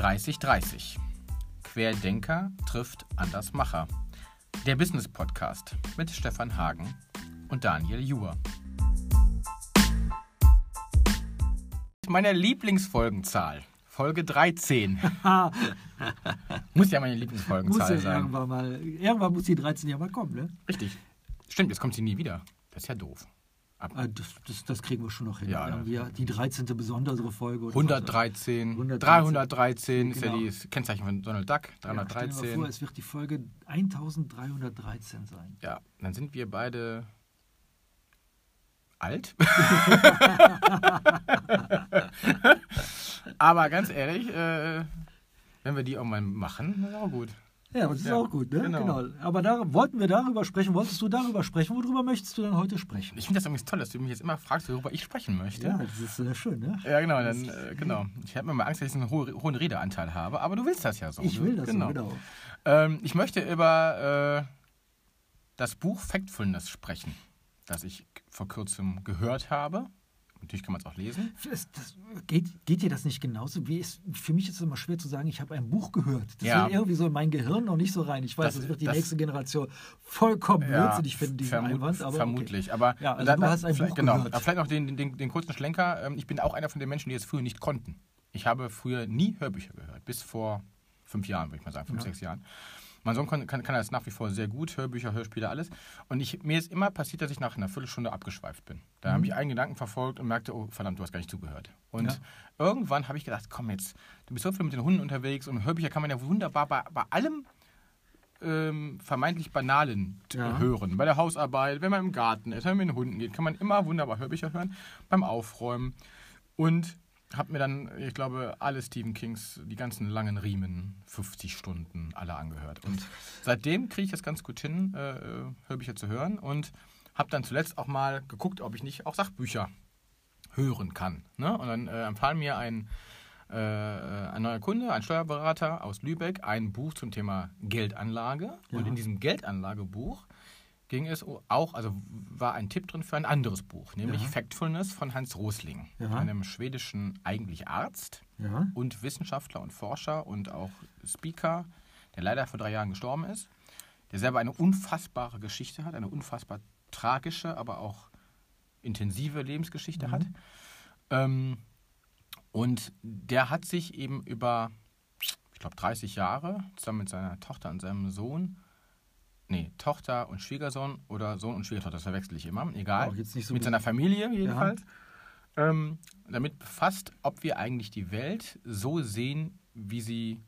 3030. Querdenker trifft Andersmacher. Der Business Podcast mit Stefan Hagen und Daniel Juhr. Meine Lieblingsfolgenzahl. Folge 13. muss ja meine Lieblingsfolgenzahl muss ja sein. Irgendwann, mal, irgendwann muss die 13 ja mal kommen, ne? Richtig. Stimmt, jetzt kommt sie nie wieder. Das ist ja doof. Ah, Das, das, das kriegen wir schon noch hin. Ja, Irgendwie die 13. besondere Folge. oder so. 113, 113, 313 ist ja genau. das Kennzeichen von Donald Duck. Ja, stell dir mal 313. vor, es wird die Folge 1313 sein. Ja, dann sind wir beide alt. Aber ganz ehrlich, äh, wenn wir die auch mal machen, ist auch gut. Ja, das ist Ja, auch gut, ne? genau. Aber da wollten wir darüber sprechen. Wolltest du darüber sprechen? Worüber möchtest du denn heute sprechen? Ich finde das übrigens toll, dass du mich jetzt immer fragst, worüber ich sprechen möchte. Ja, das ist äh, schön, ne? Ja, genau, dann, äh, genau. Ich habe mir mal Angst, dass ich einen ho hohen Redeanteil habe, aber du willst das ja so. Ich Du- will das so, genau. Ähm, ich möchte über äh, das Buch Factfulness sprechen, das ich vor kurzem gehört habe. Natürlich kann man es auch lesen. Das, das, geht, geht dir das nicht genauso? Wie ist, für mich ist es immer schwer zu sagen, ich habe ein Buch gehört. Das Ja. will irgendwie so in mein Gehirn noch nicht so rein. Ich weiß, Das- das, wird die nächste Generation vollkommen blödsinnig finden, diesen vermut- Einwand. Aber vermutlich. Aber Ja, also da- du hast ein Buch genau, gehört. Vielleicht noch den, den, den kurzen Schlenker. Ähm, Ich bin auch einer von den Menschen, die es früher nicht konnten. Ich habe früher nie Hörbücher gehört, bis vor fünf Jahren, würde ich mal sagen, fünf, Ja. sechs Jahren. Mein Sohn kann, kann, kann das nach wie vor sehr gut, Hörbücher, Hörspiele, alles. Und ich, mir ist immer passiert, dass ich nach einer Viertelstunde abgeschweift bin. Da habe ich einen Gedanken verfolgt und merkte, oh verdammt, du hast gar nicht zugehört. Und Mhm. Ja. irgendwann habe ich gedacht, komm jetzt, du bist so viel mit den Hunden unterwegs und Hörbücher kann man ja wunderbar bei, bei allem ähm, vermeintlich Banalen Ja. hören. Bei der Hausarbeit, wenn man im Garten ist, wenn man mit den Hunden geht, kann man immer wunderbar Hörbücher hören, beim Aufräumen. Und habe mir dann, ich glaube, alle Stephen Kings, die ganzen langen Riemen, 50 Stunden, alle angehört. Und seitdem kriege ich das ganz gut hin, äh, äh, Hörbücher zu hören. Und habe dann zuletzt auch mal geguckt, ob ich nicht auch Sachbücher hören kann. Ne? Und dann äh, empfahl mir ein, äh, ein neuer Kunde, ein Steuerberater aus Lübeck, ein Buch zum Thema Geldanlage. Und Ja. in diesem Geldanlagebuch ging es auch, also war ein Tipp drin für ein anderes Buch, nämlich Ja. Factfulness von Hans Rosling, Ja. einem schwedischen eigentlich Arzt ja. und Wissenschaftler und Forscher und auch Speaker, der leider vor drei Jahren gestorben ist, der selber eine unfassbare Geschichte hat, eine unfassbar tragische, aber auch intensive Lebensgeschichte Mhm. hat. Ähm, und der hat sich eben über, ich glaube, 30 Jahre zusammen mit seiner Tochter und seinem Sohn, nee, Tochter und Schwiegersohn oder Sohn und Schwiegertochter, das verwechsel ich immer, egal, Auch jetzt nicht so mit seiner Familie jedenfalls, ähm, damit befasst, ob wir eigentlich die Welt so sehen, wie sie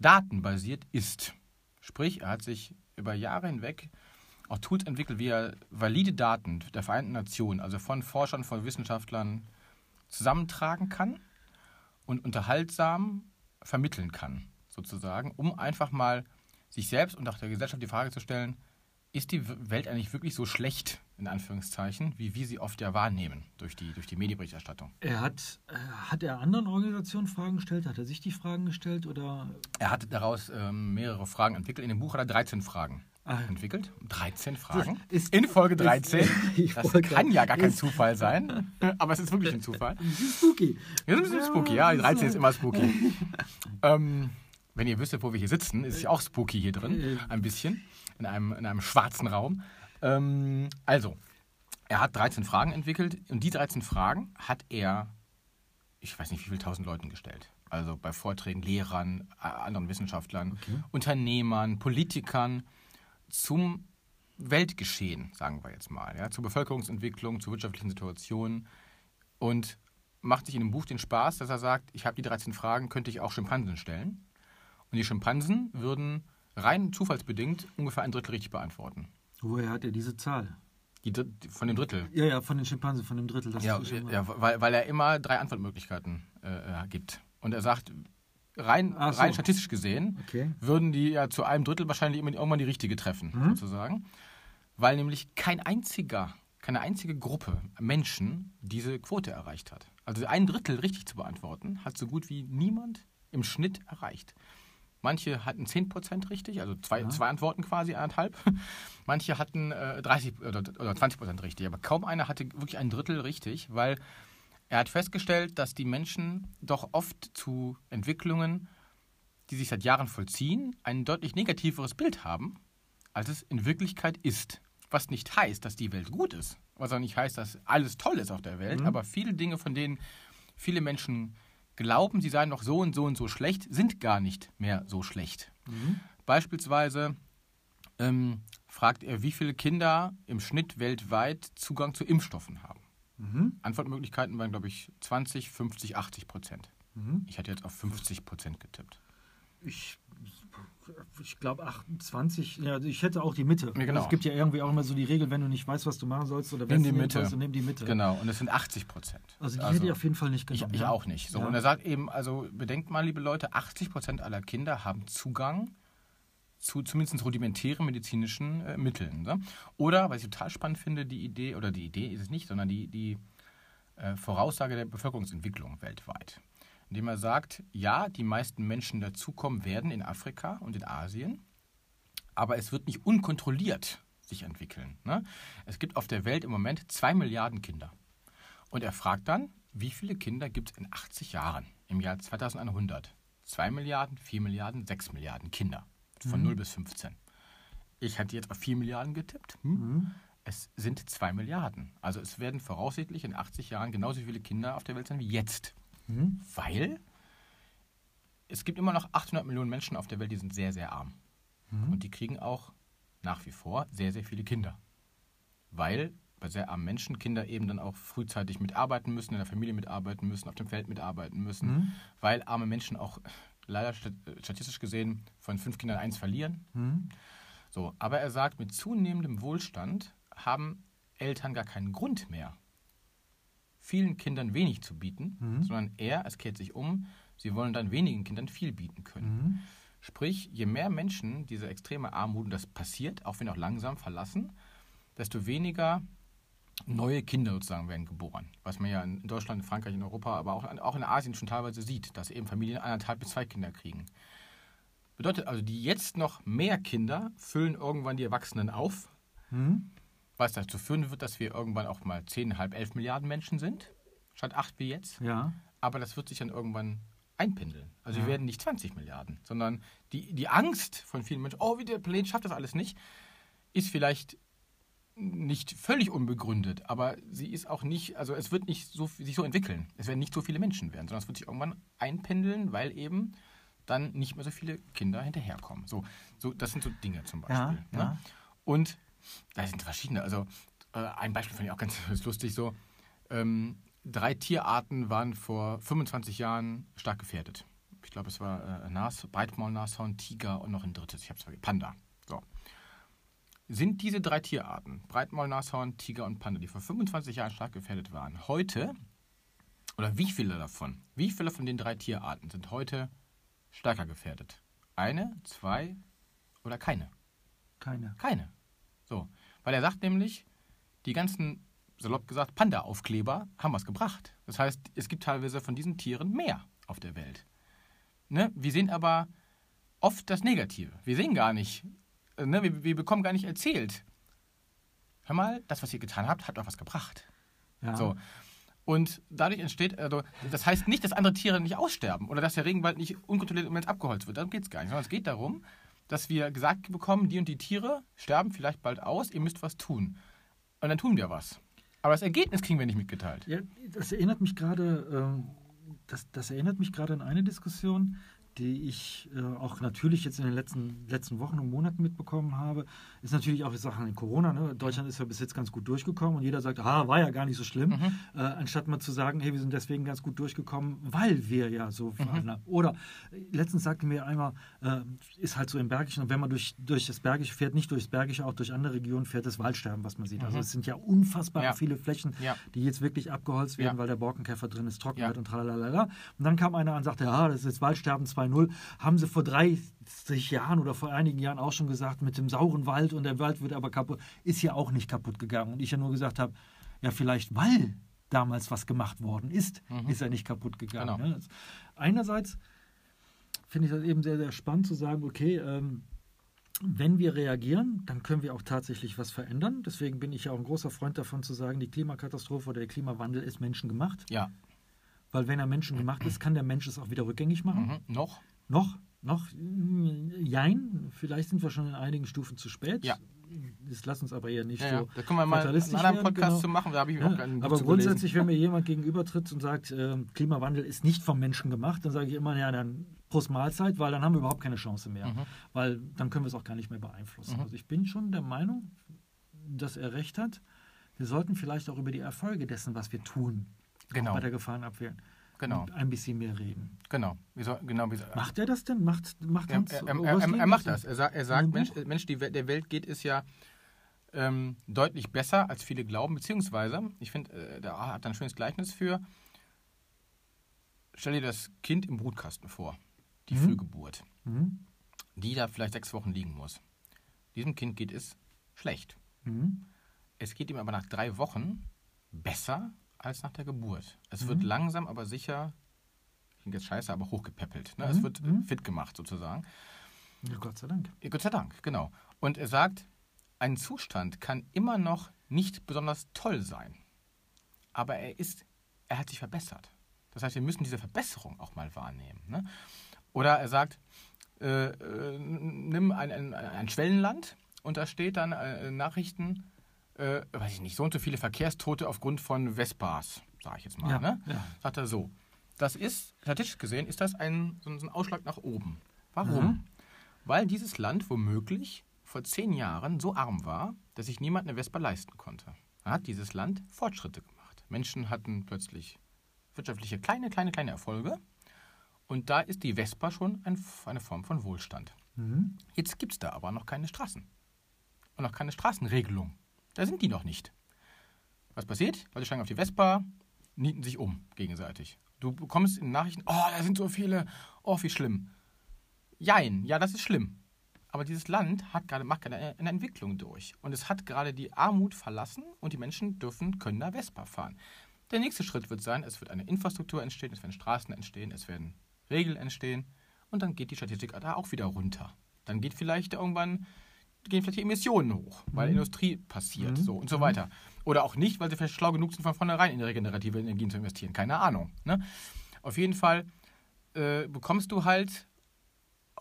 datenbasiert ist. Sprich, er hat sich über Jahre hinweg auch Tools entwickelt, wie er valide Daten der Vereinten Nationen, also von Forschern, von Wissenschaftlern, zusammentragen kann und unterhaltsam vermitteln kann, sozusagen, um einfach mal sich selbst und auch der Gesellschaft die Frage zu stellen, ist die Welt eigentlich wirklich so schlecht, in Anführungszeichen, wie wir sie oft ja wahrnehmen durch die, durch die Medienberichterstattung? Er hat, äh, hat er anderen Organisationen Fragen gestellt? Hat er sich die Fragen gestellt? Oder Er hat daraus ähm, mehrere Fragen entwickelt. In dem Buch hat er 13 Fragen Ah, entwickelt. 13 Fragen. ist- in Folge 13. ich das kann ja gar kein ist- Zufall sein, aber es ist wirklich ein Zufall. spooky. Sind ein bisschen spooky, ja. Die 13 ist immer spooky. ähm, wenn ihr wüsstet, wo wir hier sitzen, ist es ja auch spooky hier drin. Ein bisschen. In einem, in einem schwarzen Raum. Ähm, also, er hat 13 Fragen entwickelt und die 13 Fragen hat er, ich weiß nicht, wie viele tausend Leuten gestellt. Also bei Vorträgen, Lehrern, äh, anderen Wissenschaftlern, Okay. Unternehmern, Politikern zum Weltgeschehen, sagen wir jetzt mal, ja, zur Bevölkerungsentwicklung, zur wirtschaftlichen Situation und macht sich in dem Buch den Spaß, dass er sagt, ich habe die 13 Fragen, könnte ich auch Schimpansen stellen. Und die Schimpansen würden rein zufallsbedingt ungefähr ein Drittel richtig beantworten. Woher hat er diese Zahl? Die, von dem Drittel. Ja, ja, von den Schimpansen, von dem Drittel. Das Ja, ja weil, weil er immer drei Antwortmöglichkeiten äh, gibt. Und er sagt, rein, so. rein statistisch gesehen, Okay. würden die ja zu einem Drittel wahrscheinlich immer- irgendwann die richtige treffen, Mhm. sozusagen. Weil nämlich kein einziger, keine einzige Gruppe Menschen diese Quote erreicht hat. Also ein Drittel richtig zu beantworten, hat so gut wie niemand im Schnitt erreicht. Manche hatten 10% richtig, also zwei, Ja. zwei Antworten quasi, anderthalb. Manche hatten äh, 30 oder, oder 20% richtig, aber kaum einer hatte wirklich ein Drittel richtig, weil er hat festgestellt, dass die Menschen doch oft zu Entwicklungen die sich seit Jahren vollziehen, ein deutlich negativeres Bild haben, als es in Wirklichkeit ist. Was nicht heißt, dass die Welt gut ist. Was auch nicht heißt, dass alles toll ist auf der Welt. Mhm. Aber viele Dinge, von denen viele Menschen glauben, sie seien noch so und so und so schlecht, sind gar nicht mehr so schlecht. Mhm. Beispielsweise ähm, fragt er, wie viele Kinder im Schnitt weltweit Zugang zu Impfstoffen haben. Mhm. Antwortmöglichkeiten waren, glaube ich, 20, 50, 80 Prozent. Mhm. Ich hatte jetzt auf 50 Prozent getippt. Ich, ich glaube 28, ja, also ich hätte auch die Mitte. Ja, genau. Es gibt ja irgendwie auch immer so die Regel, wenn du nicht weißt, was du machen sollst oder die du Mitte. sollst, dann nimm die Mitte. Genau, und es sind 80 Prozent. Also die hätte ich auf jeden Fall nicht ich, genommen. ich ja. auch nicht. So, Ja. Und er sagt eben, also bedenkt mal, liebe Leute, 80 Prozent aller Kinder haben Zugang zu zumindest rudimentären medizinischen äh, Mitteln. Ne? Oder, was ich total spannend finde, die Idee, oder die Idee ist es nicht, sondern die, die äh, Voraussage der Bevölkerungsentwicklung weltweit. Indem er sagt, ja, die meisten Menschen dazukommen werden in Afrika und in Asien, aber es wird nicht unkontrolliert sich entwickeln. Ne? Es gibt auf der Welt im Moment zwei Milliarden Kinder. Und er fragt dann, wie viele Kinder gibt es in 80 Jahren, im Jahr 2100? 2 Milliarden, 4 Milliarden, 6 Milliarden Kinder. Von 0 bis 15. Ich hatte jetzt auf 4 Milliarden getippt. Hm? Mhm. Es sind 2 Milliarden. Also es werden voraussichtlich in 80 Jahren genauso viele Kinder auf der Welt sein wie jetzt. Mhm. Weil es gibt immer noch 800 Millionen Menschen auf der Welt, die sind sehr, sehr arm. Mhm. Und die kriegen auch nach wie vor sehr, sehr viele Kinder. Weil bei sehr armen Menschen Kinder eben dann auch frühzeitig mitarbeiten müssen, in der Familie mitarbeiten müssen, auf dem Feld mitarbeiten müssen. Mhm. Weil arme Menschen auch leider stat- statistisch gesehen von fünf Kindern eins verlieren. Mhm. So, aber er sagt, mit zunehmendem Wohlstand haben Eltern gar keinen Grund mehr, vielen Kindern wenig zu bieten, Mhm. sondern er, es kehrt sich um, sie wollen dann wenigen Kindern viel bieten können. Mhm. Sprich, je mehr Menschen diese extreme Armut, und das passiert, auch wenn auch langsam verlassen, desto weniger neue Kinder sozusagen werden geboren. Was man ja in Deutschland, in Frankreich, in Europa, aber auch, auch in Asien schon teilweise sieht, dass eben Familien anderthalb bis zwei Kinder kriegen. Bedeutet also, die jetzt noch mehr Kinder füllen irgendwann die Erwachsenen auf, Mhm. Was dazu führen wird, dass wir irgendwann auch mal 10, halb, 11 Milliarden Menschen sind, statt 8 wie jetzt. Ja. Aber das wird sich dann irgendwann einpendeln. Also Ja. wir werden nicht 20 Milliarden, sondern die, die Angst von vielen Menschen, oh, wie der Planet schafft das alles nicht, ist vielleicht nicht völlig unbegründet, aber sie ist auch nicht, also es wird nicht so, sich so entwickeln. Es werden nicht so viele Menschen werden, sondern es wird sich irgendwann einpendeln, weil eben dann nicht mehr so viele Kinder hinterherkommen. So, so das sind so Dinge zum Beispiel. Ja, ne? ja. Und da sind verschiedene. Also äh, ein Beispiel fand ich auch ganz lustig so. Ähm, drei Tierarten waren vor 25 Jahren stark gefährdet. Ich glaube, es war äh, Nas, Breitmaulnashorn, Tiger und noch ein drittes. Ich habe es vergessen. Panda. So. Sind diese drei Tierarten, Breitmaulnashorn, Tiger und Panda, die vor 25 Jahren stark gefährdet waren, heute, oder wie viele davon, wie viele von den drei Tierarten sind heute stärker gefährdet? Eine, zwei oder keine? Keine. Keine. So. Weil er sagt nämlich, die ganzen, salopp gesagt, Panda-Aufkleber haben was gebracht. Das heißt, es gibt teilweise von diesen Tieren mehr auf der Welt. Ne? Wir sehen aber oft das Negative. Wir sehen gar nicht, äh, ne? wir, wir bekommen gar nicht erzählt. Hör mal, das, was ihr getan habt, hat auch was gebracht. Ja. So. Und dadurch entsteht, also, das heißt nicht, dass andere Tiere nicht aussterben oder dass der Regenwald nicht unkontrolliert im Moment abgeholzt wird. Darum geht es gar nicht. Sondern es geht darum, dass wir gesagt bekommen, die und die Tiere sterben vielleicht bald aus, ihr müsst was tun. Und dann tun wir was. Aber das Ergebnis kriegen wir nicht mitgeteilt. Ja, das erinnert mich gerade, ähm, das, das erinnert mich gerade an eine Diskussion, die ich äh, auch natürlich jetzt in den letzten, letzten Wochen und Monaten mitbekommen habe, ist natürlich auch die Sache in Corona. Ne? Deutschland ist ja bis jetzt ganz gut durchgekommen und jeder sagt, ah, war ja gar nicht so schlimm, Mhm. äh, anstatt mal zu sagen, hey, wir sind deswegen ganz gut durchgekommen, weil wir ja so fahren. haben. Oder äh, letztens sagte mir einmal, äh, ist halt so im Bergischen, und wenn man durch, durch das Bergische fährt, nicht durchs Bergische, auch durch andere Regionen fährt, das Waldsterben, was man sieht. Also es sind ja unfassbar Mhm. Ja. viele Flächen, Ja. die jetzt wirklich abgeholzt werden, Ja. weil der Borkenkäfer drin ist, trocken wird und tralalala. Und dann kam einer an und sagte, ja, das ist jetzt Waldsterben 2.0. Haben sie vor 30 Jahren oder vor einigen Jahren auch schon gesagt, mit dem sauren Wald und der Wald wird aber kaputt. Ist ja auch nicht kaputt gegangen. Und ich ja nur gesagt habe, ja, vielleicht weil damals was gemacht worden ist, ist er nicht kaputt gegangen. Genau. Das- Einerseits finde ich das eben sehr, sehr spannend zu sagen, okay, ähm, wenn wir reagieren, dann können wir auch tatsächlich was verändern. Deswegen bin ich ja auch ein großer Freund davon zu sagen, die Klimakatastrophe oder der Klimawandel ist menschengemacht. Ja. Weil wenn er menschengemacht ist, kann der Mensch es auch wieder rückgängig machen. Mhm. Noch? Noch, Noch jein, vielleicht sind wir schon in einigen Stufen zu spät. Ja. Das lass uns aber eher nicht Ja, so ja. Da können wir mal einen anderen werden, Podcast genau. zu machen. Da habe ich Ja, auch keinen aber grundsätzlich, gelesen. wenn mir jemand gegenübertritt und sagt, ähm, Klimawandel ist nicht vom Menschen gemacht, dann sage ich immer, ja, dann Prost Mahlzeit, weil dann haben wir überhaupt keine Chance mehr. Mhm. Weil dann können wir es auch gar nicht mehr beeinflussen. Also ich bin schon der Meinung, dass er recht hat. Wir sollten vielleicht auch über die Erfolge dessen, was wir tun, Genau. bei der Gefahrenabwehr, Genau, ein bisschen mehr reden. genau. Soll, genau wie, Macht er das denn? Macht, macht er, er, er, er, macht das. Er, sagt, einem Mensch? Mensch die der Welt geht es ja ähm, deutlich besser, als viele glauben. Beziehungsweise, ich finde, äh, da hat er ein schönes Gleichnis für. Stell dir das Kind im Brutkasten vor, die Mhm. Frühgeburt, Mhm. die da vielleicht sechs Wochen liegen muss. Diesem Kind geht es schlecht. Mhm. Es geht ihm aber nach drei Wochen besser als nach der Geburt. Es Mhm. wird langsam, aber sicher, klingt jetzt scheiße, aber hochgepäppelt. Ne? Es Mhm. wird äh, Mhm. fit gemacht sozusagen. Ja, Gott sei Dank. Gott sei Dank, genau. Und er sagt, ein Zustand kann immer noch nicht besonders toll sein. Aber er ist, er hat sich verbessert. Das heißt, wir müssen diese Verbesserung auch mal wahrnehmen. Ne? Oder er sagt, äh, äh, nimm ein, ein, ein Schwellenland und da steht dann äh, Nachrichten, äh, weiß ich nicht, so und so viele Verkehrstote aufgrund von Vespas, sage ich jetzt mal. Ja, Ne? ja. Sagt er so. Das ist, statistisch gesehen, ist das ein, so ein Ausschlag nach oben. Warum? Mhm. Weil dieses Land womöglich vor zehn Jahren so arm war, dass sich niemand eine Vespa leisten konnte. Dann hat dieses Land Fortschritte gemacht. Menschen hatten plötzlich wirtschaftliche kleine, kleine, kleine Erfolge. Und da ist die Vespa schon ein, eine Form von Wohlstand. Mhm. Jetzt gibt es da aber noch keine Straßen. Und noch keine Straßenregelung. Da sind die noch nicht. Was passiert? Leute steigen auf die Vespa, nieten sich um gegenseitig. Du bekommst in den Nachrichten, oh, da sind so viele, oh, wie schlimm. Jein, ja, das ist schlimm. Aber dieses Land hat gerade, macht gerade eine, eine Entwicklung durch. Und es hat gerade die Armut verlassen und die Menschen dürfen, können da Vespa fahren. Der nächste Schritt wird sein, es wird eine Infrastruktur entstehen, es werden Straßen entstehen, es werden Regeln entstehen und dann geht die Statistik da auch wieder runter. Dann geht vielleicht irgendwann, gehen vielleicht die Emissionen hoch, weil Industrie passiert, so und so weiter. Oder auch nicht, weil sie vielleicht schlau genug sind, von vornherein in regenerative Energien zu investieren. Keine Ahnung. Ne? Auf jeden Fall äh, bekommst du halt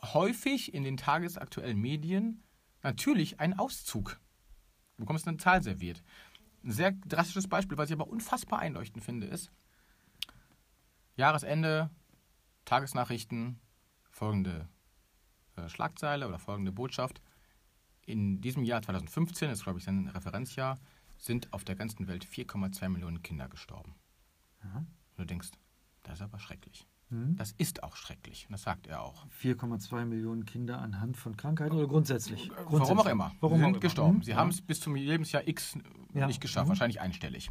häufig in den tagesaktuellen Medien natürlich einen Auszug. Du bekommst eine Zahl serviert. Ein sehr drastisches Beispiel, was ich aber unfassbar einleuchtend finde, ist Jahresende, Tagesnachrichten, folgende äh, Schlagzeile oder folgende Botschaft. In diesem Jahr 2015, das ist glaube ich sein Referenzjahr, sind auf der ganzen Welt 4,2 Millionen Kinder gestorben. Ja. Und du denkst, das ist aber schrecklich. Mhm. Das ist auch schrecklich. Und das sagt er auch. 4,2 Millionen Kinder anhand von Krankheiten oder grundsätzlich? Warum auch Grundsätzlich. immer. Warum auch sind immer. gestorben. Mhm. Sie Ja. haben es bis zum Lebensjahr X Ja. nicht geschafft, Mhm. wahrscheinlich einstellig.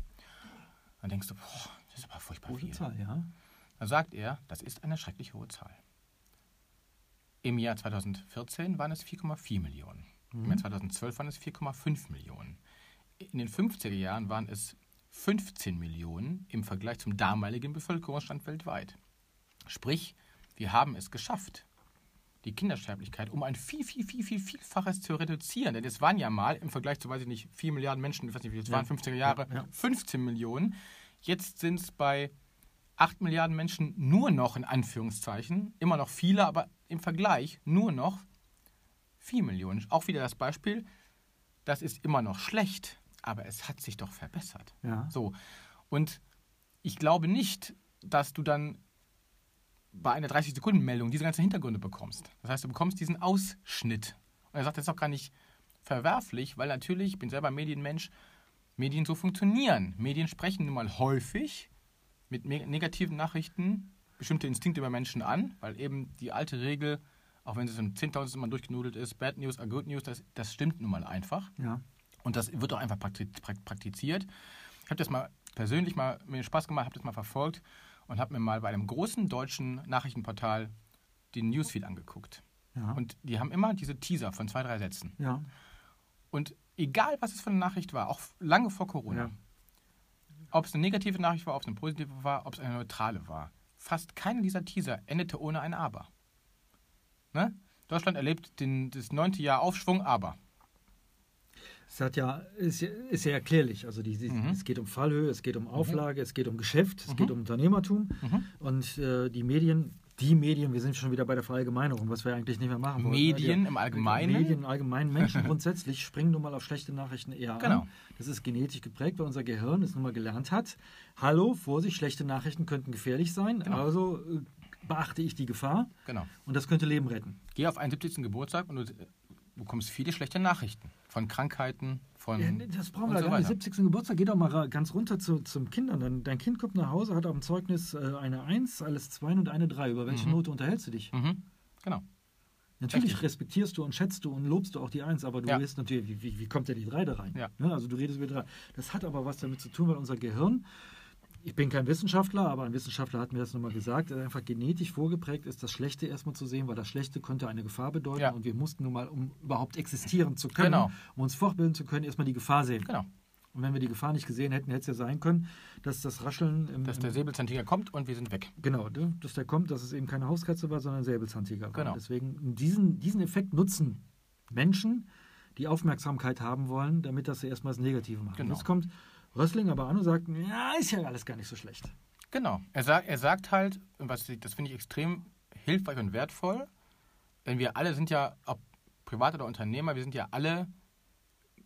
Dann denkst du, boah, das ist aber furchtbar Große viel. Zahl, ja. Dann sagt er, das ist eine schrecklich hohe Zahl. Im Jahr 2014 waren es 4,4 Millionen. Im Jahr 2012 waren es 4,5 Millionen. In den 50er Jahren waren es 15 Millionen im Vergleich zum damaligen Bevölkerungsstand weltweit. Sprich, wir haben es geschafft, die Kindersterblichkeit um ein viel, viel, viel, viel, vielfaches zu reduzieren. Denn es waren ja mal im Vergleich zu, weiß ich nicht, 4 Milliarden Menschen, ich weiß nicht, wie es Ja. waren, 50er Jahre, Ja, ja. 15 Millionen. Jetzt sind es bei 8 Milliarden Menschen nur noch in Anführungszeichen, immer noch viele, aber im Vergleich nur noch 4 Millionen. Auch wieder das Beispiel, das ist immer noch schlecht, aber es hat sich doch verbessert. Ja. So. Und ich glaube nicht, dass du dann bei einer 30-Sekunden-Meldung diese ganzen Hintergründe bekommst. Das heißt, du bekommst diesen Ausschnitt. Und er sagt, das ist auch gar nicht verwerflich, weil natürlich, ich bin selber Medienmensch, Medien so funktionieren. Medien sprechen nun mal häufig mit negativen Nachrichten bestimmte Instinkte bei Menschen an, weil eben die alte Regel, auch wenn so ein 10.000 Mal durchgenudelt ist, Bad News are Good News, das, das stimmt nun mal einfach. Ja. Und das wird auch einfach prakti- prak- praktiziert. Ich habe das mal persönlich mal mir Spaß gemacht, habe das mal verfolgt und habe mir mal bei einem großen deutschen Nachrichtenportal den Newsfeed angeguckt. Ja. Und die haben immer diese Teaser von zwei, drei Sätzen. ja. Und egal, was es für eine Nachricht war, auch lange vor Corona, Ja. ob es eine negative Nachricht war, ob es eine positive war, ob es eine neutrale war, fast keiner dieser Teaser endete ohne ein Aber. Ne? Deutschland erlebt den, das neunte Jahr Aufschwung, aber. Es hat ja, ist, ja- ist ja erklärlich. Also die, die, Mhm. es geht um Fallhöhe, es geht um Auflage, es geht um Geschäft, es geht um Unternehmertum. Mhm. Und äh, die Medien die Medien, wir sind schon wieder bei der Verallgemeinerung, was wir eigentlich nicht mehr machen wollen. Medien Die- im Allgemeinen? Medien im Allgemeinen. Menschen grundsätzlich springen nun mal auf schlechte Nachrichten eher Genau. an. Das ist genetisch geprägt, weil unser Gehirn es nun mal gelernt hat. Hallo, Vorsicht, schlechte Nachrichten könnten gefährlich sein. Genau. Also äh, beachte ich die Gefahr Genau. und das könnte Leben retten. Geh auf einen 70. Geburtstag und du bekommst viele schlechte Nachrichten. Von Krankheiten, von. Ja, das brauchen wir so gar nicht. weiter. 70. Geburtstag, geh doch mal ganz runter zu, zum Kindern. Dein, dein Kind kommt nach Hause, hat auf dem Zeugnis äh, eine 1, alles 2 und eine 3. Über welche Mhm. Note unterhältst du dich? Mhm. Genau. Natürlich Richtig. respektierst du und schätzt du und lobst du auch die 1, aber du Ja. weißt natürlich, wie, wie, wie kommt denn die 3 da rein? Ja. Ne? Also du redest über 3. Das hat aber was damit zu tun, weil unser Gehirn, ich bin kein Wissenschaftler, aber ein Wissenschaftler hat mir das nochmal gesagt, er einfach genetisch vorgeprägt ist, das Schlechte erstmal zu sehen, weil das Schlechte könnte eine Gefahr bedeuten Ja. und wir mussten nun mal, um überhaupt existieren zu können, Genau. um uns fortbilden zu können, erstmal die Gefahr sehen. Genau. Und wenn wir die Gefahr nicht gesehen hätten, hätte es ja sein können, dass das Rascheln im, Dass der Säbelzahntiger kommt und wir sind weg. Genau, dass der kommt, dass es eben keine Hauskatze war, sondern ein Säbelzahntiger war. Genau. Deswegen diesen, diesen Effekt nutzen Menschen, die Aufmerksamkeit haben wollen, damit dass sie erstmal das Negative machen. Genau. Jetzt kommt Rössling aber an und sagt, ja, ist ja alles gar nicht so schlecht. Genau. Er, sagt, er sagt halt, was, das finde ich extrem hilfreich und wertvoll, denn wir alle sind ja, ob Privat oder Unternehmer, wir sind ja alle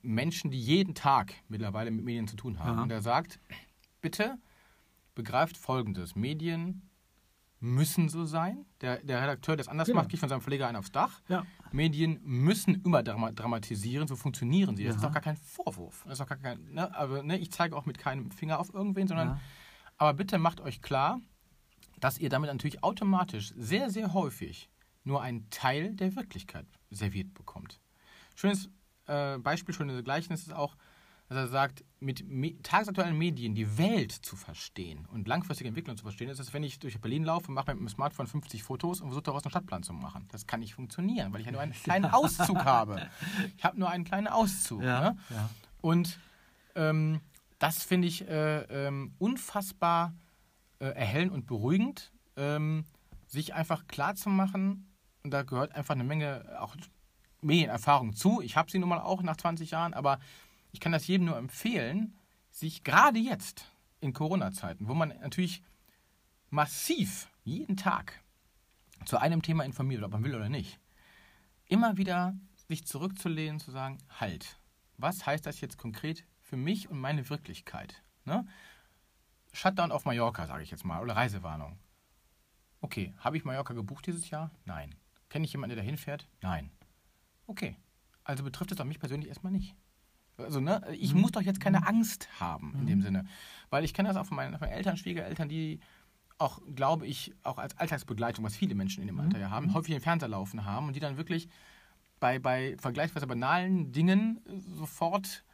Menschen, die jeden Tag mittlerweile mit Medien zu tun haben. Aha. Und er sagt, bitte begreift Folgendes. Medien müssen so sein. Der, der Redakteur, der es anders Genau. macht, kriegt von seinem Verleger einen aufs Dach. Ja. Medien müssen überdramatisieren, so funktionieren sie. Das Ja. ist doch gar kein Vorwurf. Das ist doch gar kein, ne? Aber ne, ich zeige auch mit keinem Finger auf irgendwen, sondern Ja. aber bitte macht euch klar, dass ihr damit natürlich automatisch sehr, sehr häufig nur einen Teil der Wirklichkeit serviert bekommt. Schönes äh, Beispiel, schönes Gleichnis ist auch, dass er sagt, mit me tagesaktuellen Medien die Welt zu verstehen und langfristige Entwicklung zu verstehen, ist es, wenn ich durch Berlin laufe, mache mit dem Smartphone 50 Fotos und versuche daraus einen Stadtplan zu machen. Das kann nicht funktionieren, weil ich ja nur einen kleinen Auszug habe. Ich habe nur einen kleinen Auszug. Ja, Ne? ja. Und ähm, das finde ich äh, ähm, unfassbar äh, erhellend und beruhigend, ähm, sich einfach klar zu machen, und da gehört einfach eine Menge auch Medienerfahrung zu. Ich habe sie nun mal auch nach 20 Jahren, aber ich kann das jedem nur empfehlen, sich gerade jetzt in Corona-Zeiten, wo man natürlich massiv jeden Tag zu einem Thema informiert, ob man will oder nicht, immer wieder sich zurückzulehnen, zu sagen, halt, was heißt das jetzt konkret für mich und meine Wirklichkeit? Ne? Shutdown auf Mallorca, sage ich jetzt mal, oder Reisewarnung. Okay, habe ich Mallorca gebucht dieses Jahr? Nein. Kenne ich jemanden, der dahin fährt? Nein. Okay, also betrifft es doch mich persönlich erstmal nicht. Also, ne, ich muss doch jetzt keine Angst haben in dem Sinne. Weil ich kenne das auch von meinen, von meinen Eltern, Schwiegereltern, die auch, glaube ich, auch als Alltagsbegleitung, was viele Menschen in dem Alter ja haben, häufig den Fernseher laufen haben und die dann wirklich bei, bei vergleichsweise banalen Dingen äh, sofort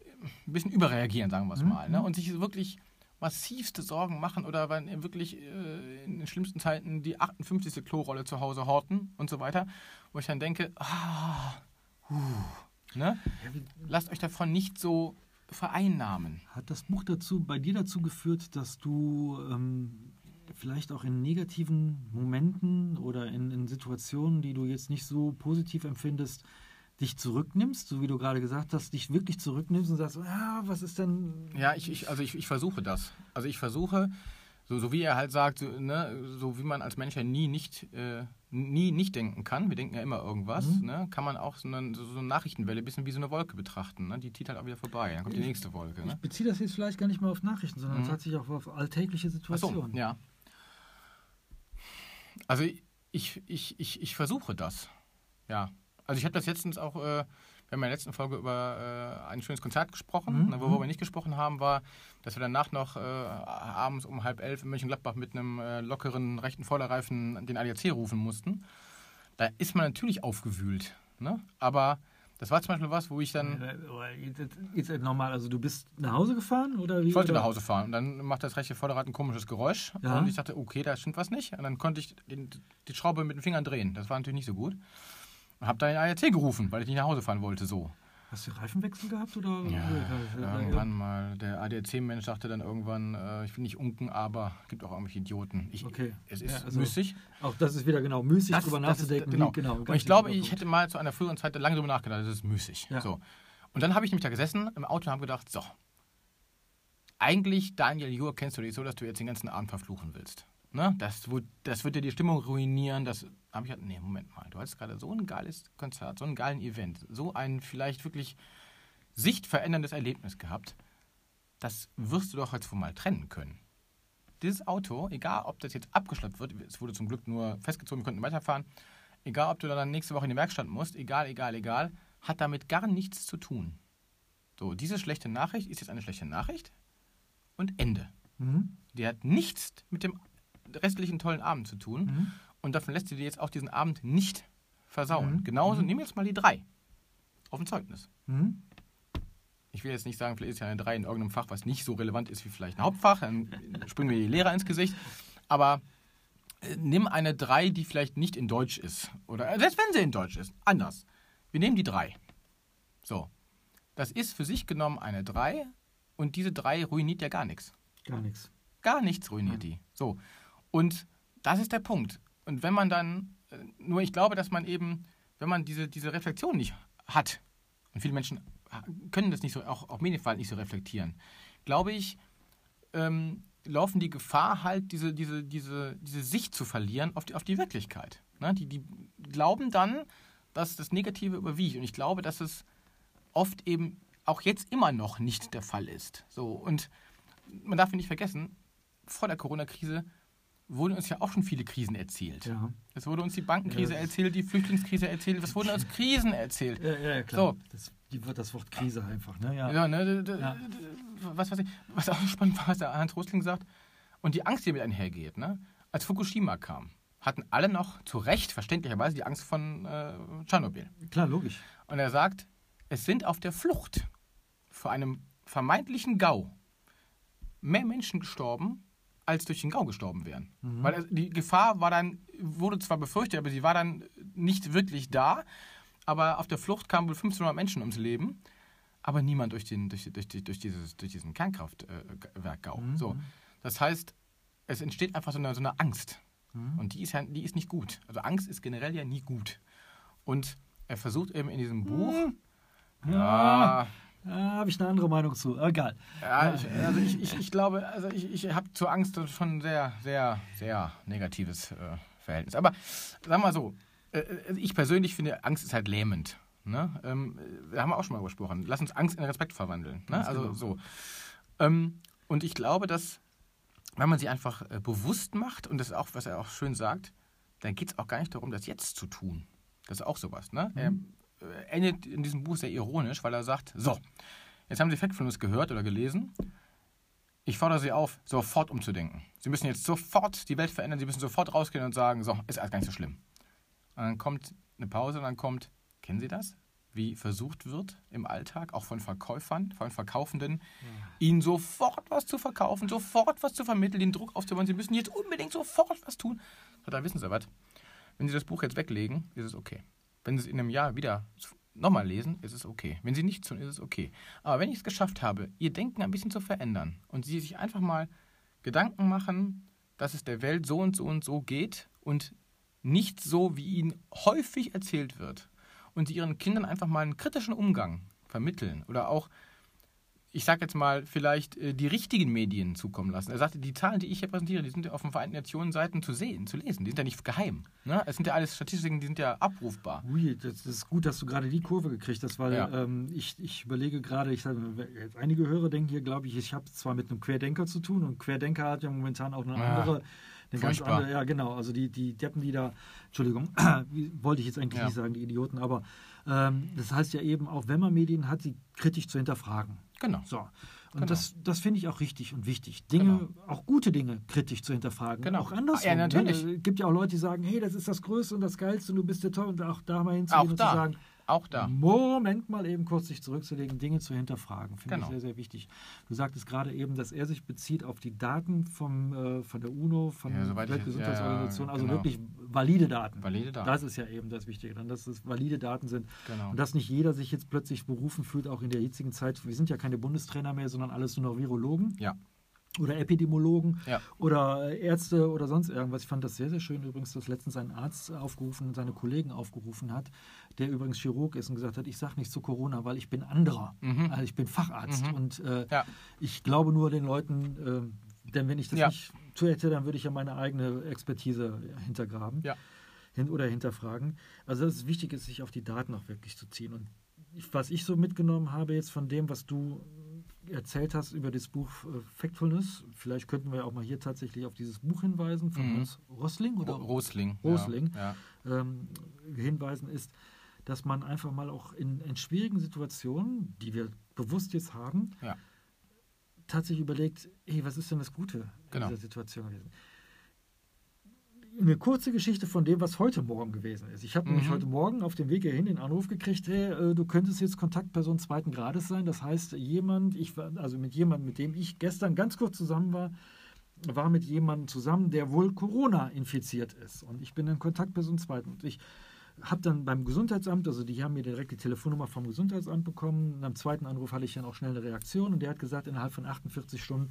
äh, ein bisschen überreagieren, sagen wir es mal. Ne? Und sich wirklich massivste Sorgen machen oder wenn wirklich äh, in den schlimmsten Zeiten die 58. Klorolle zu Hause horten und so weiter, wo ich dann denke, ah, huh, ne? lasst euch davon nicht so vereinnahmen. Hat das Buch dazu, bei dir dazu geführt, dass du ähm, vielleicht auch in negativen Momenten oder in, in Situationen, die du jetzt nicht so positiv empfindest, dich zurücknimmst, so wie du gerade gesagt hast, dich wirklich zurücknimmst und sagst, ah, was ist denn... Ja, ich, ich, also ich, ich versuche das. Also ich versuche, so, so wie er halt sagt, so, ne, so wie man als Mensch ja nie nicht, äh, nie nicht denken kann, wir denken ja immer irgendwas, Mhm. ne, kann man auch so eine, so eine Nachrichtenwelle ein bisschen wie so eine Wolke betrachten. Ne? Die zieht halt auch wieder vorbei, dann kommt die nächste Wolke. Ich Ne? beziehe das jetzt vielleicht gar nicht mal auf Nachrichten, sondern Mhm. tatsächlich auch auf alltägliche Ach so, Situationen. ja. Also ich, ich, ich, ich versuche das. Ja. Also ich habe das letztens auch, äh, wir haben in der letzten Folge über äh, ein schönes Konzert gesprochen. Mhm, worüber wir nicht gesprochen haben, war, dass wir danach noch äh, abends um halb elf in Mönchengladbach mit einem äh, lockeren rechten Vorderreifen den ADAC rufen mussten. Da ist man natürlich aufgewühlt. Ne? Aber das war zum Beispiel was, wo ich dann... Jetzt, jetzt nochmal, also du bist nach Hause gefahren oder wie? Ich wollte nach Hause fahren und dann macht das rechte Vorderrad ein komisches Geräusch Ja. und ich dachte, okay, da stimmt was nicht. Und dann konnte ich den, die Schraube mit den Fingern drehen. Das war natürlich nicht so gut. Und habe dann den ARC gerufen, weil ich nicht nach Hause fahren wollte, so. Hast du Reifenwechsel gehabt oder? Ja, Ja, irgendwann mal. Der ADAC-Mensch sagte dann irgendwann, äh, ich will nicht unken, aber gibt auch irgendwelche Idioten. Ich, Okay. Es ist Ja, also müßig. Auch das ist wieder genau müßig, drüber das ist- nachzudenken. genau. wie- genau Und ich glaube, wichtiger ich hätte mal zu einer früheren Zeit lange drüber nachgedacht, das ist müßig. Ja. So. Und dann habe ich nämlich da gesessen im Auto und habe gedacht, so, eigentlich, Daniel Jur, kennst du dich so, dass du jetzt den ganzen Abend verfluchen willst. Ne? Das, wird, das wird dir die Stimmung ruinieren. Das habe ich nee, Moment mal. Du hattest gerade so ein geiles Konzert, so einen geilen Event, so ein vielleicht wirklich sichtveränderndes Erlebnis gehabt. Das wirst du doch jetzt wohl mal trennen können. Dieses Auto, egal ob das jetzt abgeschleppt wird, es wurde zum Glück nur festgezogen, wir konnten weiterfahren, egal ob du dann nächste Woche in die Werkstatt musst, egal, egal, egal, hat damit gar nichts zu tun. So, diese schlechte Nachricht ist jetzt eine schlechte Nachricht und Ende. Mhm. Die hat nichts mit dem restlichen tollen Abend zu tun. Mhm. Und davon lässt du dir jetzt auch diesen Abend nicht versauen. Mhm. Genauso, Mhm. wir jetzt mal die drei auf dem Zeugnis. Mhm. Ich will jetzt nicht sagen, vielleicht ist ja eine 3 in irgendeinem Fach, was nicht so relevant ist wie vielleicht ein Hauptfach, dann springen wir die Lehrer ins Gesicht. Aber äh, nimm eine 3, die vielleicht nicht in Deutsch ist. Oder äh, selbst wenn sie in Deutsch ist, anders. Wir nehmen die 3. So. Das ist für sich genommen eine 3 und diese 3 ruiniert ja gar nichts. Gar nichts. Gar nichts ruiniert die. So. Und das ist der Punkt. Und wenn man dann, äh, nur ich glaube, dass man eben, wenn man diese, diese Reflexion nicht hat, und viele Menschen ha- können das nicht so, auch, auch Medienverhalten nicht so reflektieren, glaube ich, ähm, laufen die Gefahr halt, diese, diese, diese, diese Sicht zu verlieren auf die, auf die Wirklichkeit. Ne? Die, die glauben dann, dass das Negative überwiegt. Und ich glaube, dass es oft eben auch jetzt immer noch nicht der Fall ist. So, und man darf nicht vergessen, vor der Corona-Krise wurden uns ja auch schon viele Krisen erzählt. Ja. Es wurde uns die Bankenkrise Ja. erzählt, die Flüchtlingskrise erzählt, es wurden uns Krisen erzählt. Ja, ja, klar. So. Das, die wird das Wort Krise einfach, ne? Ja. Ne, was, was, ich, was auch spannend war, was der Hans Rosling sagt, und die Angst, die mit einhergeht. Ne? Als Fukushima kam, hatten alle noch zu Recht, verständlicherweise, die Angst von äh, Tschernobyl. Klar, logisch. Und er sagt, es sind auf der Flucht vor einem vermeintlichen Gau mehr Menschen gestorben, als durch den Gau gestorben wären. Weil es- die Gefahr war dann, wurde zwar befürchtet, aber sie war dann nicht wirklich da. Aber auf der Flucht kamen wohl 1500 Menschen ums Leben, aber niemand durch, den, durch, durch, durch, dieses, durch diesen Kernkraftwerk Gau. So. Das heißt, es entsteht einfach so eine, so eine Angst. Und die ist, ja, die ist nicht gut. Also Angst ist generell ja nie gut. Und er versucht eben in diesem Buch. Ja, Da habe ich eine andere Meinung zu. Egal. ja ich, also ich, ich, ich glaube, also ich, ich habe zur Angst schon ein sehr, sehr, sehr negatives äh, Verhältnis. Aber sagen wir mal so, äh, äh, ich persönlich finde, Angst ist halt lähmend. Ne? Ähm, wir haben auch schon mal gesprochen. Lass uns Angst in Respekt verwandeln. Ne? Also genau. so. Ähm, und ich glaube, dass, wenn man sie einfach äh, bewusst macht, und das ist auch, was er auch schön sagt, dann geht es auch gar nicht darum, das jetzt zu tun. Das ist auch sowas. Ne? Äh, endet in diesem Buch sehr ironisch, weil er sagt, so, jetzt haben Sie Fact von uns gehört oder gelesen. Ich fordere Sie auf, sofort umzudenken. Sie müssen jetzt sofort die Welt verändern, Sie müssen sofort rausgehen und sagen, so, ist alles gar nicht so schlimm. Und dann kommt eine Pause und dann kommt, kennen Sie das? Wie versucht wird im Alltag, auch von Verkäufern, von Verkaufenden, ihnen sofort was zu verkaufen, sofort was zu vermitteln, den Druck aufzubauen. Sie müssen jetzt unbedingt sofort was tun. So, da wissen Sie was. Wenn Sie das Buch jetzt weglegen, ist es okay. Wenn Sie es in einem Jahr wieder nochmal lesen, ist es okay. Wenn Sie nichts tun, ist es okay. Aber wenn ich es geschafft habe, Ihr Denken ein bisschen zu verändern und Sie sich einfach mal Gedanken machen, dass es der Welt so und so und so geht und nicht so, wie Ihnen häufig erzählt wird, und Sie Ihren Kindern einfach mal einen kritischen Umgang vermitteln oder auch ich sage jetzt mal, vielleicht äh, die richtigen Medien zukommen lassen. Er sagte, die Zahlen, die ich hier präsentiere, die sind ja auf den Vereinten Nationen Seiten zu sehen, zu lesen. Die sind ja nicht geheim. Ne? Es sind ja alles Statistiken, die sind ja abrufbar. Ui, das ist gut, dass du gerade die Kurve gekriegt hast, weil Ja. ähm, ich, ich überlege gerade, ich jetzt einige Hörer denken hier, glaube ich, ich habe zwar mit einem Querdenker zu tun und Querdenker hat ja momentan auch eine Ja, andere, eine ganz andere, ja genau, also die, die Deppen, die da, Entschuldigung, wollte ich jetzt eigentlich Ja. nicht sagen, die Idioten, aber ähm, das heißt ja eben, auch wenn man Medien hat, sie kritisch zu hinterfragen. Genau. So. Und Genau. das, das finde ich auch richtig und wichtig. Dinge, auch gute Dinge kritisch zu hinterfragen. Genau. Auch andersrum. Ja, natürlich. Ne? Es gibt ja auch Leute, die sagen, hey, das ist das Größte und das Geilste und du bist der Toll und auch da mal hinzugehen Auch und da. zu sagen, Auch da. Moment mal eben kurz sich zurückzulegen, Dinge zu hinterfragen. Finde Genau. ich sehr, sehr wichtig. Du sagtest gerade eben, dass er sich bezieht auf die Daten vom, äh, von der UNO, von Ja, der Weltgesundheitsorganisation, ja, also genau. wirklich valide Daten. Valide Daten. Das ist ja eben das Wichtige, dann, dass es valide Daten sind. Genau. Und dass nicht jeder sich jetzt plötzlich berufen fühlt, auch in der jetzigen Zeit. Wir sind ja keine Bundestrainer mehr, sondern alles nur noch Virologen Ja. Oder Epidemiologen Ja. oder äh, Ärzte oder sonst irgendwas. Ich fand das sehr, sehr schön übrigens, dass letztens ein Arzt aufgerufen und seine Kollegen aufgerufen hat, der übrigens Chirurg ist und gesagt hat, ich sage nichts zu Corona, weil ich bin anderer. Mhm. Also ich bin Facharzt Mhm. und äh, Ja. ich glaube nur den Leuten, äh, Denn wenn ich das Ja. nicht tue hätte, dann würde ich ja meine eigene Expertise hintergraben hin oder hinterfragen. Also das ist wichtig, ist, sich auf die Daten auch wirklich zu ziehen. Und was ich so mitgenommen habe jetzt von dem, was du erzählt hast über das Buch äh, Factfulness, vielleicht könnten wir auch mal hier tatsächlich auf dieses Buch hinweisen von Mhm. Hans Rosling oder Ro- Rosling. Rosling. Ja. ähm, hinweisen, ist, dass man einfach mal auch in, in schwierigen Situationen, die wir bewusst jetzt haben, Ja. tatsächlich überlegt, hey, was ist denn das Gute Genau. in dieser Situation gewesen? Eine kurze Geschichte von dem, was heute Morgen gewesen ist. Ich habe nämlich Mhm. heute Morgen auf dem Weg hierhin den Anruf gekriegt, hey, äh, du könntest jetzt Kontaktperson zweiten Grades sein. Das heißt, jemand, ich war, also mit jemandem, mit dem ich gestern ganz kurz zusammen war, war mit jemandem zusammen, der wohl Corona infiziert ist. Und ich bin dann Kontaktperson zweiten. Und ich habe dann beim Gesundheitsamt, also die haben mir direkt die Telefonnummer vom Gesundheitsamt bekommen. Und am zweiten Anruf hatte ich dann auch schnell eine Reaktion und der hat gesagt, innerhalb von 48 Stunden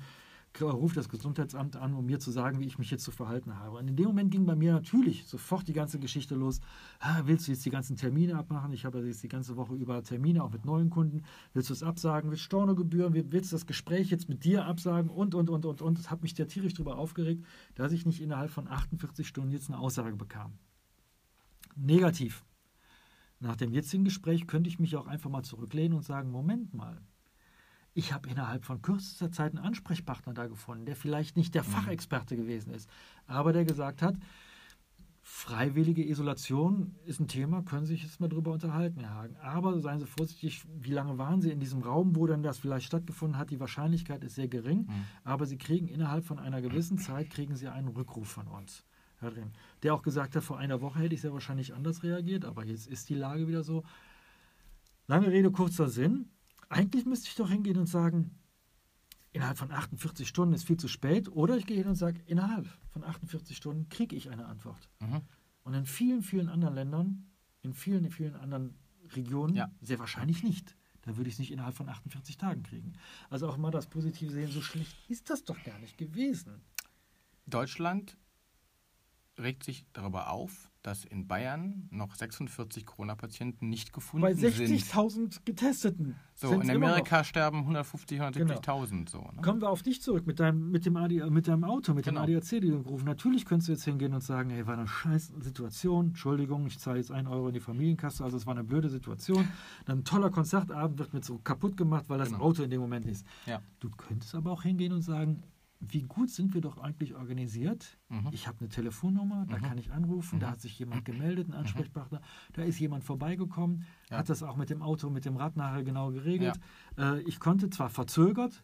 ruft das Gesundheitsamt an, um mir zu sagen, wie ich mich jetzt zu verhalten habe. Und in dem Moment ging bei mir natürlich sofort die ganze Geschichte los. Ah, willst du jetzt die ganzen Termine abmachen? Ich habe jetzt die ganze Woche über Termine, auch mit neuen Kunden. Willst du es absagen? Willst du Stornogebühren? Willst du das Gespräch jetzt mit dir absagen? Und, und, und, und, und. Das hat mich der tierisch darüber aufgeregt, dass ich nicht innerhalb von 48 Stunden jetzt eine Aussage bekam. Negativ. Nach dem jetzigen Gespräch könnte ich mich auch einfach mal zurücklehnen und sagen, Moment mal, ich habe innerhalb von kürzester Zeit einen Ansprechpartner da gefunden, der vielleicht nicht der Fachexperte gewesen ist, aber der gesagt hat, freiwillige Isolation ist ein Thema, können Sie sich jetzt mal drüber unterhalten, Herr Hagen. Aber seien Sie vorsichtig, wie lange waren Sie in diesem Raum, wo dann das vielleicht stattgefunden hat? Die Wahrscheinlichkeit ist sehr gering, Mhm. aber Sie kriegen innerhalb von einer gewissen Zeit, kriegen Sie einen Rückruf von uns. Herr Drehm, der auch gesagt hat, vor einer Woche hätte ich sehr wahrscheinlich anders reagiert, aber jetzt ist die Lage wieder so. Lange Rede, kurzer Sinn. Eigentlich müsste ich doch hingehen und sagen, innerhalb von 48 Stunden ist viel zu spät. Oder ich gehe hin und sage, innerhalb von 48 Stunden kriege ich eine Antwort. Mhm. Und in vielen, vielen anderen Ländern, in vielen, vielen anderen Regionen, Ja. sehr wahrscheinlich nicht. Da würde ich es nicht innerhalb von 48 Tagen kriegen. Also auch mal das Positive sehen, so schlecht ist das doch gar nicht gewesen. Deutschland regt sich darüber auf, dass in Bayern noch 46 Corona-Patienten nicht gefunden Bei sind. 60.000 Getesteten. So, in. Amerika sterben 150, 170.000 so. Ne? Kommen wir auf dich zurück mit deinem, mit dem, AD, mit deinem Auto, mit Genau. dem ADAC, die du gerufen Natürlich könntest du jetzt hingehen und sagen, hey, war eine scheiß Situation, Entschuldigung, ich zahle jetzt einen Euro in die Familienkasse, also es war eine blöde Situation. Dann ein toller Konzertabend wird mir so kaputt gemacht, weil das Genau. Auto in dem Moment ist. Ja. Du könntest aber auch hingehen und sagen, wie gut sind wir doch eigentlich organisiert? Mhm. Ich habe eine Telefonnummer, da Mhm. kann ich anrufen, da Mhm. hat sich jemand gemeldet, ein Ansprechpartner, da ist jemand vorbeigekommen, Ja. hat das auch mit dem Auto, mit dem Rad nachher genau geregelt. Äh, ich konnte zwar verzögert,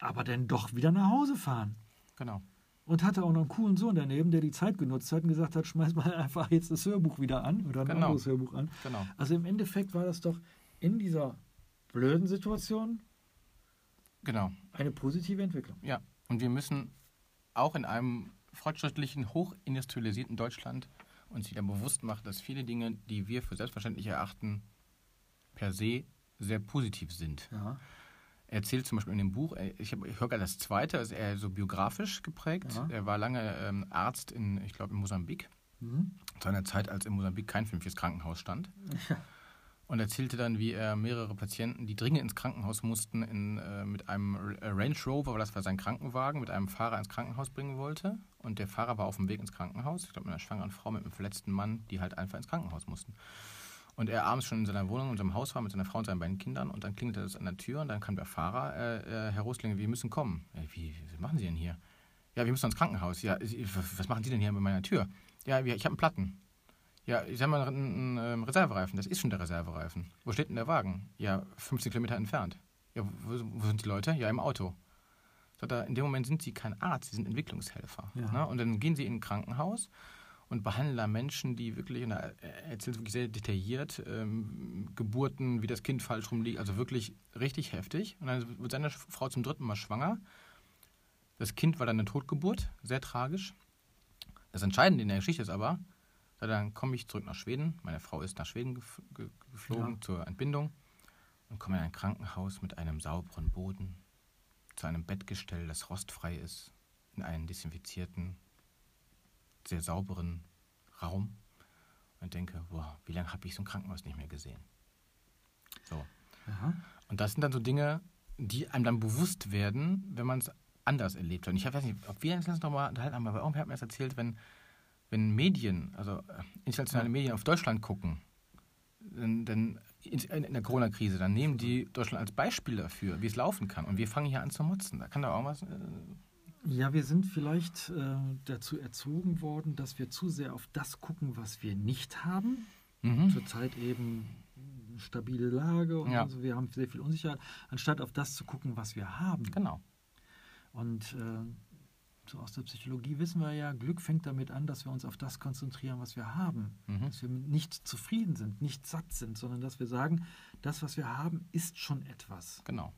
aber dann doch wieder nach Hause fahren. Genau. Und hatte auch noch einen coolen Sohn daneben, der die Zeit genutzt hat und gesagt hat, schmeiß mal einfach jetzt das Hörbuch wieder an oder ein Genau. anderes Hörbuch an. genau. Also im Endeffekt war das doch in dieser blöden Situation Genau. eine positive Entwicklung. Ja. Und wir müssen auch in einem fortschrittlichen, hochindustrialisierten Deutschland uns wieder bewusst machen, dass viele Dinge, die wir für selbstverständlich erachten, per se sehr positiv sind. Ja. Er erzählt zum Beispiel in dem Buch, äh, ich, hab- ich höre gerade das zweite, ist eher so biografisch geprägt. Ja. Er war lange ähm, Arzt in, ich glaube, in Mosambik. Mhm. zu einer Zeit, als in Mosambik kein vernünftiges Krankenhaus stand. Und erzählte dann, wie er mehrere Patienten, die dringend ins Krankenhaus mussten, in, äh, mit einem äh, Range Rover, das war sein Krankenwagen, mit einem Fahrer ins Krankenhaus bringen wollte. Und der Fahrer war auf dem Weg ins Krankenhaus, ich glaube mit einer schwangeren Frau, mit einem verletzten Mann, die halt einfach ins Krankenhaus mussten. Und er abends schon in seiner Wohnung, in seinem Haus war, mit seiner Frau und seinen beiden Kindern. Und dann klingelte es an der Tür und dann kam der Fahrer, äh, äh, Herr Rosling, wir müssen kommen. Wie, was machen Sie denn hier? Ja, wir müssen ins Krankenhaus. Ja, was machen Sie denn hier mit meiner Tür? Ja, ich habe einen Platten. Ja, ich habe mal einen, einen ähm, Reservereifen. Das ist schon der Reservereifen. Wo steht denn der Wagen? Ja, 15 Kilometer entfernt. Ja, wo, wo sind die Leute? Ja, im Auto. Sagt er, in dem Moment sind sie kein Arzt, sie sind Entwicklungshelfer. Ja. Ne? Und dann gehen sie in ein Krankenhaus und behandeln da Menschen, die wirklich, und er erzählt wirklich sehr detailliert, ähm, Geburten, wie das Kind falsch rumliegt, also wirklich richtig heftig. Und dann wird seine Frau zum dritten Mal schwanger. Das Kind war dann eine Totgeburt, sehr tragisch. Das Entscheidende in der Geschichte ist aber, er, dann komme ich zurück nach Schweden. Meine Frau ist nach Schweden gef ge geflogen Ja. zur Entbindung und komme in ein Krankenhaus mit einem sauberen Boden, zu einem Bettgestell, das rostfrei ist, in einen desinfizierten, sehr sauberen Raum und denke, wow, wie lange habe ich so ein Krankenhaus nicht mehr gesehen? So. Ja. Und das sind dann so Dinge, die einem dann bewusst werden, wenn man es anders erlebt hat. Und ich weiß nicht, ob wir uns das nochmal unterhalten haben, aber irgendwie hat mir das erzählt, wenn, wenn Medien, also äh, internationale. Medien auf Deutschland gucken, dann, dann in, der Corona-Krise, dann nehmen die Deutschland als Beispiel dafür, wie es laufen kann. Und wir fangen hier an zu motzen. Da kann da auch was. Äh, Ja, wir sind vielleicht äh, dazu erzogen worden, dass wir zu sehr auf das gucken, was wir nicht haben. mhm. Zurzeit eben stabile Lage und Ja. so, wir haben sehr viel Unsicherheit, anstatt auf das zu gucken, was wir haben. Genau. Und äh, so aus der Psychologie wissen wir ja, Glück fängt damit an, dass wir uns auf das konzentrieren, was wir haben. Mhm. Dass wir nicht zufrieden sind, nicht satt sind, sondern dass wir sagen, das, was wir haben, ist schon etwas. Genau.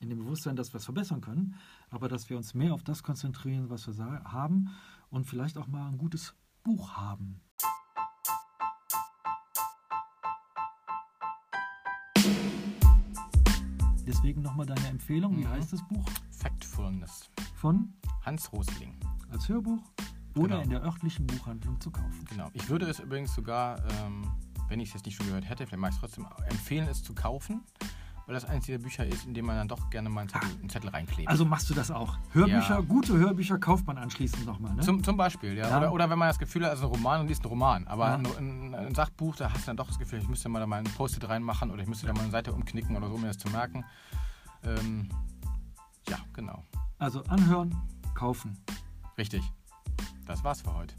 In dem Bewusstsein, dass wir es verbessern können, aber dass wir uns mehr auf das konzentrieren, was wir haben und vielleicht auch mal ein gutes Buch haben. Deswegen nochmal deine Empfehlung. Wie Mhm. heißt das Buch? Factfulness. Von Hans Rosling. als Hörbuch oder Genau. in der örtlichen Buchhandlung zu kaufen. Genau. Ich würde es übrigens sogar, ähm, wenn ich es jetzt nicht schon gehört hätte, vielleicht mache ich es trotzdem empfehlen, es zu kaufen, weil das eines dieser Bücher ist, in dem man dann doch gerne mal einen Zettel, einen Zettel reinklebt. Also machst du das auch. Hörbücher, Ja. gute Hörbücher kauft man anschließend nochmal. Ne? Zum, zum Beispiel, ja. Ja. Oder, oder wenn man das Gefühl hat, also ein Roman und liest einen Roman. Aber Ja. ein, ein, ein Sachbuch, da hast du dann doch das Gefühl, ich müsste mal da mal ein Post-it reinmachen oder ich müsste da mal eine Seite umknicken oder so, um mir das zu merken. Ähm, ja, genau. Also anhören, kaufen. Richtig. Das war's für heute.